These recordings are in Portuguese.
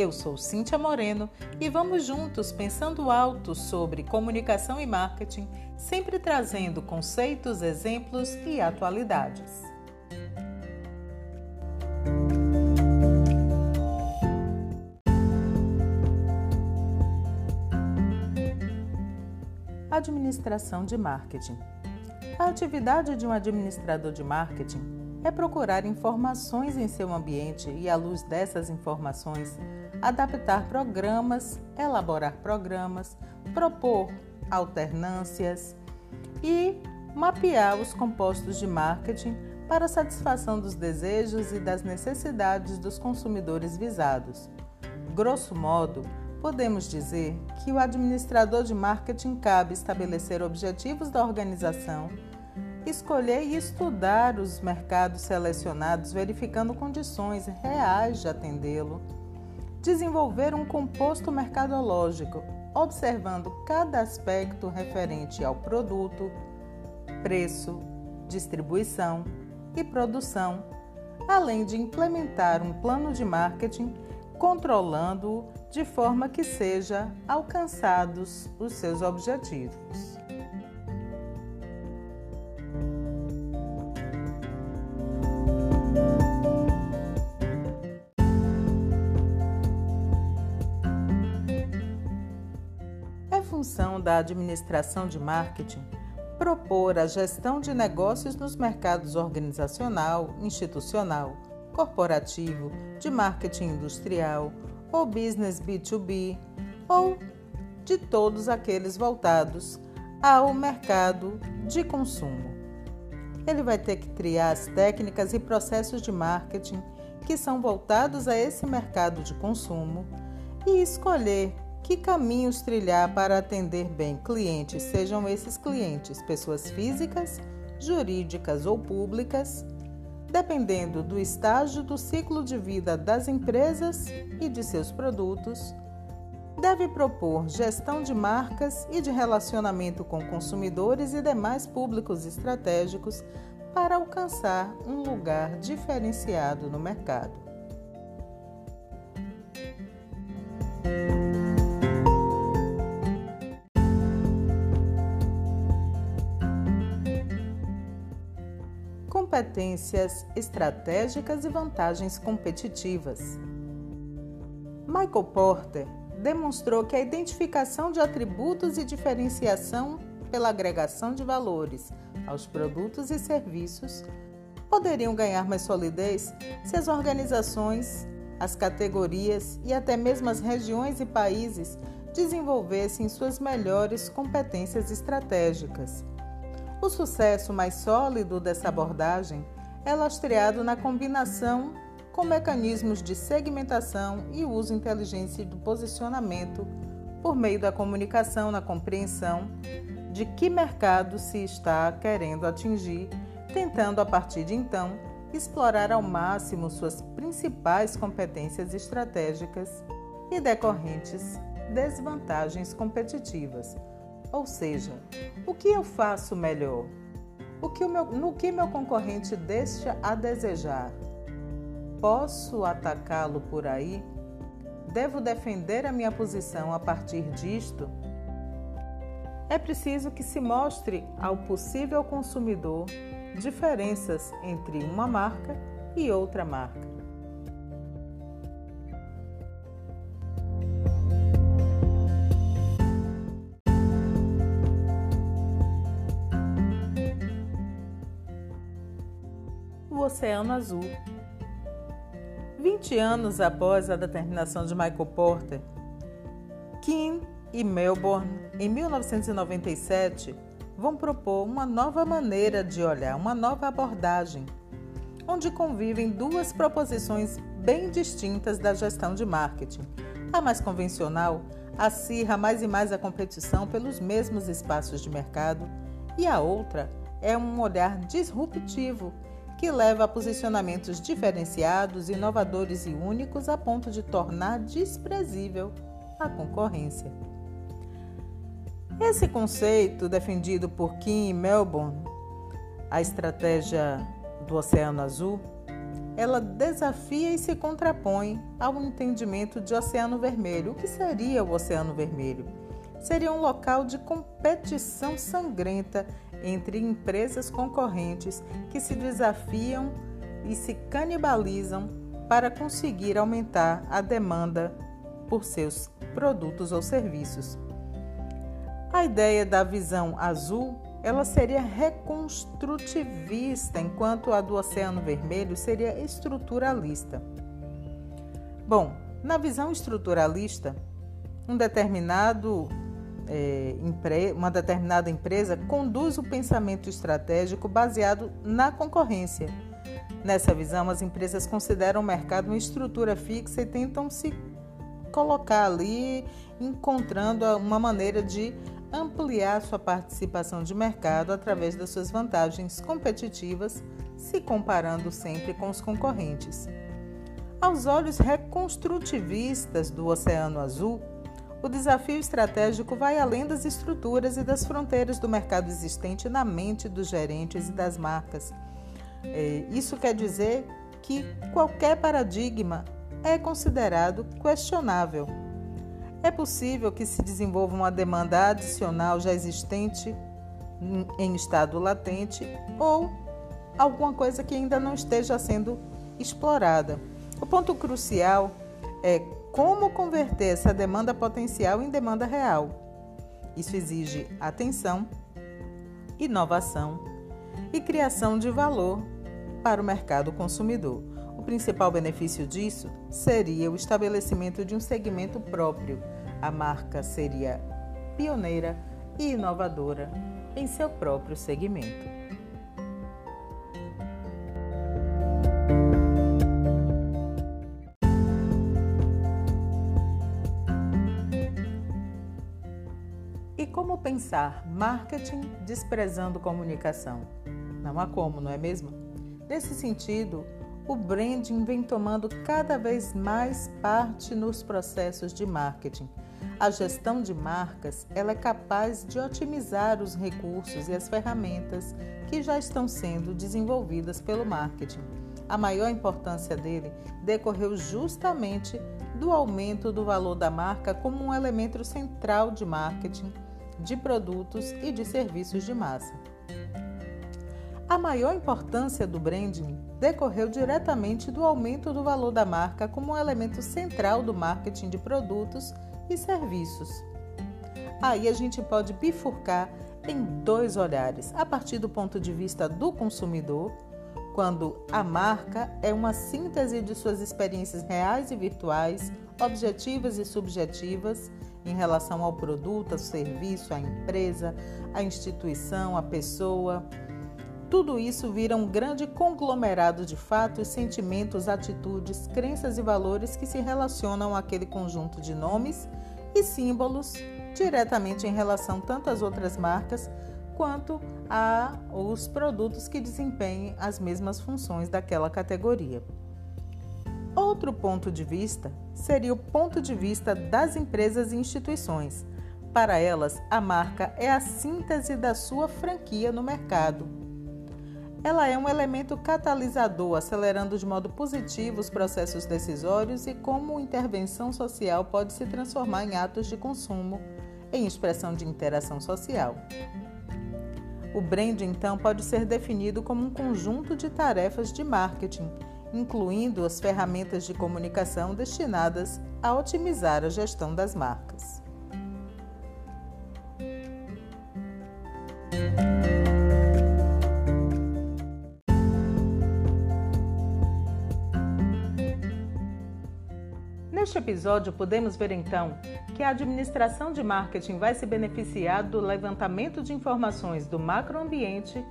Eu sou Cíntia Moreno e vamos juntos pensando alto sobre comunicação e marketing, sempre trazendo conceitos, exemplos e atualidades. Administração de marketing. A atividade de um administrador de marketing é procurar informações em seu ambiente e, à luz dessas informações, adaptar programas, elaborar programas, propor alternâncias e mapear os compostos de marketing para satisfação dos desejos e das necessidades dos consumidores visados. Grosso modo, podemos dizer que o administrador de marketing cabe estabelecer objetivos da organização escolher e estudar os mercados selecionados, verificando condições reais de atendê-lo, desenvolver um composto mercadológico, observando cada aspecto referente ao produto, preço, distribuição e produção, além de implementar um plano de marketing controlando-o de forma que seja alcançados os seus objetivos. Da administração de marketing propor a gestão de negócios nos mercados organizacional, institucional, corporativo, de marketing industrial ou business B2B ou de todos aqueles voltados ao mercado de consumo. Ele vai ter que criar as técnicas e processos de marketing que são voltados a esse mercado de consumo e escolher que caminhos trilhar para atender bem clientes, sejam esses clientes pessoas físicas, jurídicas ou públicas, dependendo do estágio do ciclo de vida das empresas e de seus produtos, deve propor gestão de marcas e de relacionamento com consumidores e demais públicos estratégicos para alcançar um lugar diferenciado no mercado. Competências estratégicas e vantagens competitivas. Michael Porter demonstrou que a identificação de atributos e diferenciação pela agregação de valores aos produtos e serviços poderiam ganhar mais solidez se as organizações, as categorias e até mesmo as regiões e países desenvolvessem suas melhores competências estratégicas o sucesso mais sólido dessa abordagem é lastreado na combinação com mecanismos de segmentação e uso inteligente do posicionamento por meio da comunicação na compreensão de que mercado se está querendo atingir, tentando a partir de então explorar ao máximo suas principais competências estratégicas e decorrentes desvantagens competitivas ou seja, o que eu faço melhor? O que o meu, no que meu concorrente deixa a desejar? Posso atacá-lo por aí? Devo defender a minha posição a partir disto? É preciso que se mostre ao possível consumidor diferenças entre uma marca e outra marca. Oceano Azul. 20 anos após a determinação de Michael Porter, Kim e Melbourne, em 1997, vão propor uma nova maneira de olhar, uma nova abordagem, onde convivem duas proposições bem distintas da gestão de marketing. A mais convencional acirra mais e mais a competição pelos mesmos espaços de mercado e a outra é um olhar disruptivo que leva a posicionamentos diferenciados, inovadores e únicos a ponto de tornar desprezível a concorrência. Esse conceito, defendido por Kim e Melbourne, a estratégia do Oceano Azul, ela desafia e se contrapõe ao entendimento de Oceano Vermelho. O que seria o Oceano Vermelho? Seria um local de competição sangrenta entre empresas concorrentes que se desafiam e se canibalizam para conseguir aumentar a demanda por seus produtos ou serviços. A ideia da visão azul, ela seria reconstrutivista, enquanto a do Oceano Vermelho seria estruturalista. Bom, na visão estruturalista, um determinado é, uma determinada empresa conduz o pensamento estratégico baseado na concorrência. Nessa visão, as empresas consideram o mercado uma estrutura fixa e tentam se colocar ali, encontrando uma maneira de ampliar sua participação de mercado através das suas vantagens competitivas, se comparando sempre com os concorrentes. Aos olhos reconstrutivistas do Oceano Azul, o desafio estratégico vai além das estruturas e das fronteiras do mercado existente na mente dos gerentes e das marcas. É, isso quer dizer que qualquer paradigma é considerado questionável. É possível que se desenvolva uma demanda adicional já existente em estado latente ou alguma coisa que ainda não esteja sendo explorada. O ponto crucial é como converter essa demanda potencial em demanda real. Isso exige atenção, inovação e criação de valor para o mercado consumidor. O principal benefício disso seria o estabelecimento de um segmento próprio. A marca seria pioneira e inovadora em seu próprio segmento. Pensar marketing desprezando comunicação? Não há como, não é mesmo? Nesse sentido, o branding vem tomando cada vez mais parte nos processos de marketing. A gestão de marcas ela é capaz de otimizar os recursos e as ferramentas que já estão sendo desenvolvidas pelo marketing. A maior importância dele decorreu justamente do aumento do valor da marca como um elemento central de marketing de produtos e de serviços de massa. A maior importância do branding decorreu diretamente do aumento do valor da marca como um elemento central do marketing de produtos e serviços. Aí a gente pode bifurcar em dois olhares, a partir do ponto de vista do consumidor, quando a marca é uma síntese de suas experiências reais e virtuais, objetivas e subjetivas, em relação ao produto, ao serviço, à empresa, à instituição, à pessoa. Tudo isso vira um grande conglomerado de fatos, sentimentos, atitudes, crenças e valores que se relacionam àquele conjunto de nomes e símbolos diretamente em relação tanto às outras marcas quanto aos produtos que desempenhem as mesmas funções daquela categoria. Outro ponto de vista seria o ponto de vista das empresas e instituições. Para elas, a marca é a síntese da sua franquia no mercado. Ela é um elemento catalisador, acelerando de modo positivo os processos decisórios e como intervenção social pode se transformar em atos de consumo, em expressão de interação social. O brand, então, pode ser definido como um conjunto de tarefas de marketing incluindo as ferramentas de comunicação destinadas a otimizar a gestão das marcas. Episódio, podemos ver então que a administração de marketing vai se beneficiar do levantamento de informações do macroambiente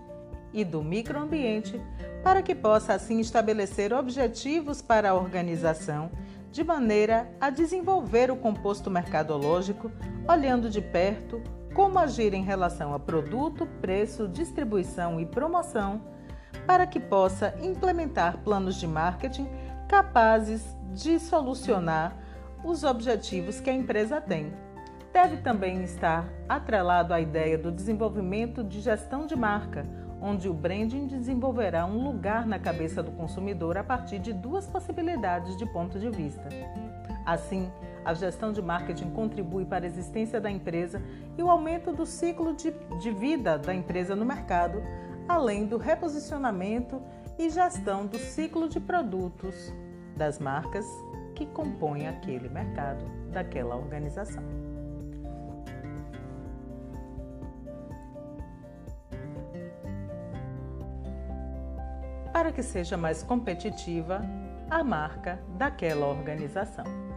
e do microambiente para que possa assim estabelecer objetivos para a organização de maneira a desenvolver o composto mercadológico olhando de perto como agir em relação a produto, preço, distribuição e promoção, para que possa implementar planos de marketing capazes de solucionar os objetivos que a empresa tem. Deve também estar atrelado à ideia do desenvolvimento de gestão de marca, onde o branding desenvolverá um lugar na cabeça do consumidor a partir de duas possibilidades de ponto de vista. Assim, a gestão de marketing contribui para a existência da empresa e o aumento do ciclo de, de vida da empresa no mercado, além do reposicionamento e gestão do ciclo de produtos das marcas que compõem aquele mercado daquela organização. Para que seja mais competitiva a marca daquela organização.